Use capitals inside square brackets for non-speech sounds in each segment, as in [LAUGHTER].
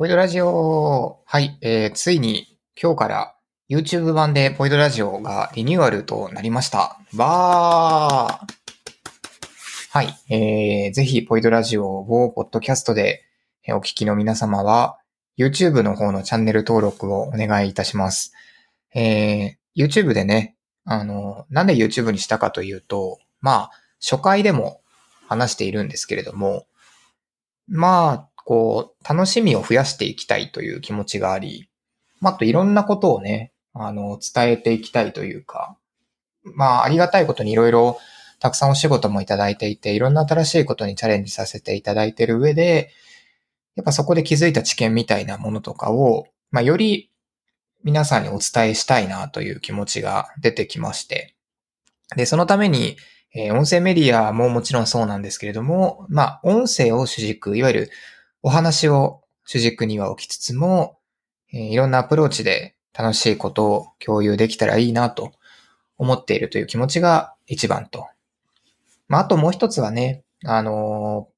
ポイドラジオ、はい、えー、ついに今日から YouTube 版でポイドラジオがリニューアルとなりました。わーはい、えー、ぜひポイドラジオをポッドキャストでお聞きの皆様は YouTube の方のチャンネル登録をお願いいたします。えー、YouTube でね、あの、なんで YouTube にしたかというと、まあ、初回でも話しているんですけれども、まあ、こう、楽しみを増やしていきたいという気持ちがあり、あといろんなことをね、あの、伝えていきたいというか、まあ、ありがたいことにいろいろたくさんお仕事もいただいていて、いろんな新しいことにチャレンジさせていただいている上で、やっぱそこで気づいた知見みたいなものとかを、まあ、より皆さんにお伝えしたいなという気持ちが出てきまして、で、そのために、えー音声メディアももちろんそうなんですけれども、まあ、音声を主軸、いわゆるお話を主軸には置きつつも、いろんなアプローチで楽しいことを共有できたらいいなと思っているという気持ちが一番と。まあ、あともう一つはね、あの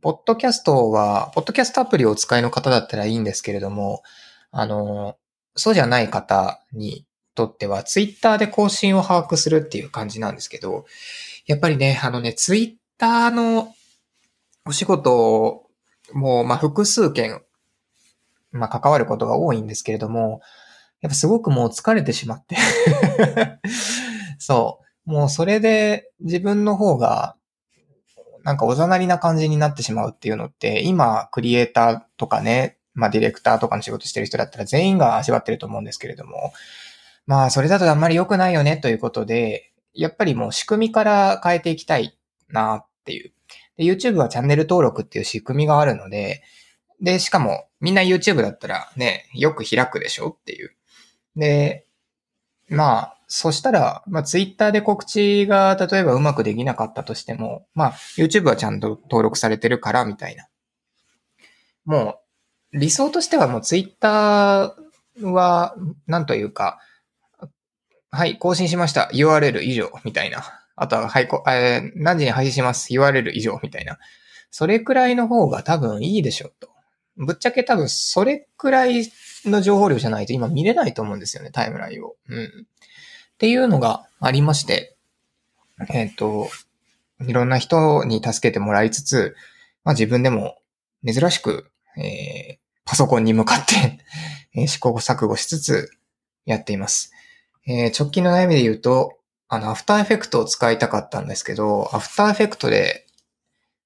ポッドキャストは、ポッドキャストアプリをお使いの方だったらいいんですけれども、あのそうじゃない方にとっては、ツイッターで更新を把握するっていう感じなんですけど、やっぱりね、あのね、ツイッターのお仕事もう、まあ、複数件、まあ、関わることが多いんですけれども、やっぱすごくもう疲れてしまって。[LAUGHS] そう。もうそれで自分の方が、なんかおざなりな感じになってしまうっていうのって、今、クリエイターとかね、まあディレクターとかの仕事してる人だったら全員が味わってると思うんですけれども、まあそれだとあんまり良くないよねということで、やっぱりもう仕組みから変えていきたいなっていう。で、YouTube はチャンネル登録っていう仕組みがあるので、で、しかもみんな YouTube だったらね、よく開くでしょっていう。で、まあ、そしたら、まあ、Twitter で告知が例えばうまくできなかったとしても、まあ、YouTube はちゃんと登録されてるから、みたいな。もう、理想としてはもう Twitter は、なんというか、はい、更新しました。URL 以上、みたいな。あとは、はい、こえー何時に配信します。URL 以上、みたいな。それくらいの方が多分いいでしょうと。ぶっちゃけ多分それくらいの情報量じゃないと今見れないと思うんですよね、タイムラインを。うん。っていうのがありまして、えっ、と、いろんな人に助けてもらいつつ、まあ自分でも珍しく、えーパソコンに向かって、[LAUGHS] え試行錯誤しつつやっています。えー直近の悩みで言うと、あの、 After Effect を使いたかったんですけど、 After Effect で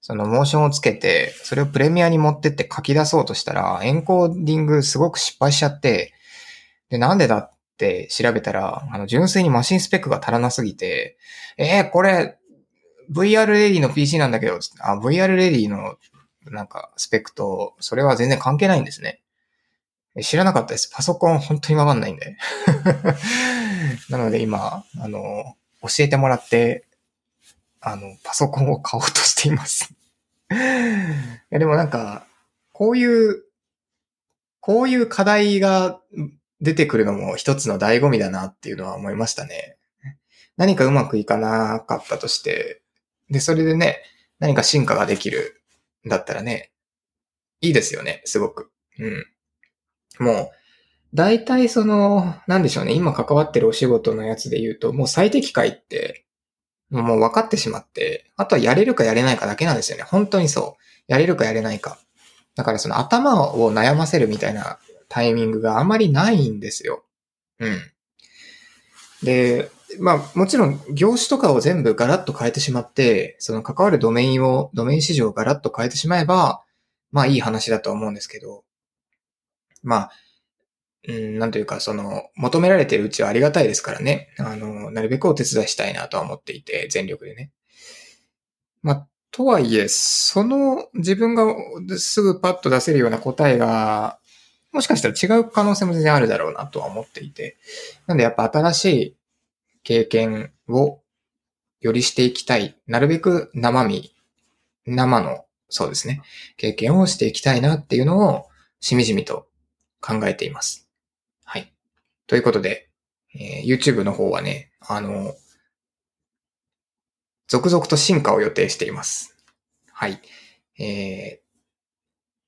そのモーションをつけて、それをプレミアに持ってって書き出そうとしたら、エンコーディングすごく失敗しちゃって、で、なんでだって調べたら、あの、純粋にマシンスペックが足らなすぎて、えー、これ、VR レディの PC なんだけど、あ、VR レディのなんかスペックと、それは全然関係ないんですね。知らなかったです。パソコン本当にわかんないんで。なので今、あの、教えてもらって、あの、パソコンを買おうとしています。[LAUGHS] いやでもなんか、こういう、こういう課題が出てくるのも一つの醍醐味だなっていうのは思いましたね。何かうまくいかなかったとして、で、それでね、何か進化ができるんだったらね、いいですよね、すごく。うん。もう、大体その、なんでしょうね、今関わってるお仕事のやつで言うと、もう最適解って、もう分かってしまって、あとはやれるかやれないかだけなんですよね。本当にそう。やれるかやれないか。だからその頭を悩ませるみたいなタイミングがあまりないんですよ。うん。で、まあもちろん業種とかを全部ガラッと変えてしまって、その関わるドメインを、ドメイン市場をガラッと変えてしまえば、まあいい話だと思うんですけど、まあ、うん、なんというか、その、求められてるうちはありがたいですからね。あの、なるべくお手伝いしたいなとは思っていて、全力でね。まあ、とはいえ、その自分がすぐパッと出せるような答えが、もしかしたら違う可能性も全然あるだろうなとは思っていて。なんでやっぱ新しい経験をよりしていきたい。なるべく生身、生の、そうですね、経験をしていきたいなっていうのを、しみじみと考えています。ということで、えー YouTube の方はね、あの、続々と進化を予定しています。はい。えー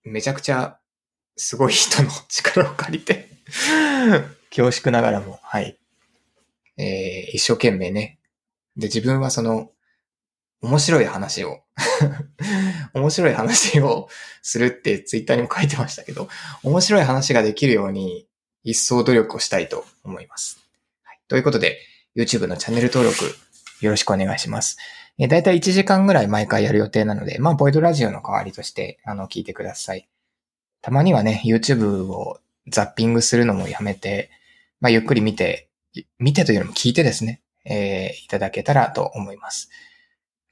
めちゃくちゃすごい人の力を借りて [LAUGHS] 恐縮ながらも、はい。えー、一生懸命ね。で、自分はその、面白い話を [LAUGHS] 面白い話をするってツイッターにも書いてましたけど、面白い話ができるように一層努力をしたいと思います。はい、ということで、YouTube のチャンネル登録よろしくお願いします。えー、だいたい1時間ぐらい毎回やる予定なので、まあ、ボイドラジオの代わりとして、あの、聞いてください。たまにはね、YouTube をザッピングするのもやめて、まあ、ゆっくり見て、見てというよりも聞いてですね、えー、いただけたらと思います。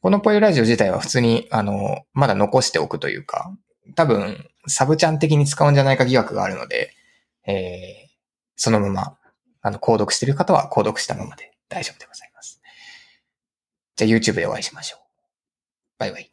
このポイラジオ自体は普通に、あの、まだ残しておくというか、多分、サブチャン的に使うんじゃないか疑惑があるので、えー、そのまま、あの、購読している方は購読したままで大丈夫でございます。じゃあ YouTube でお会いしましょう。バイバイ。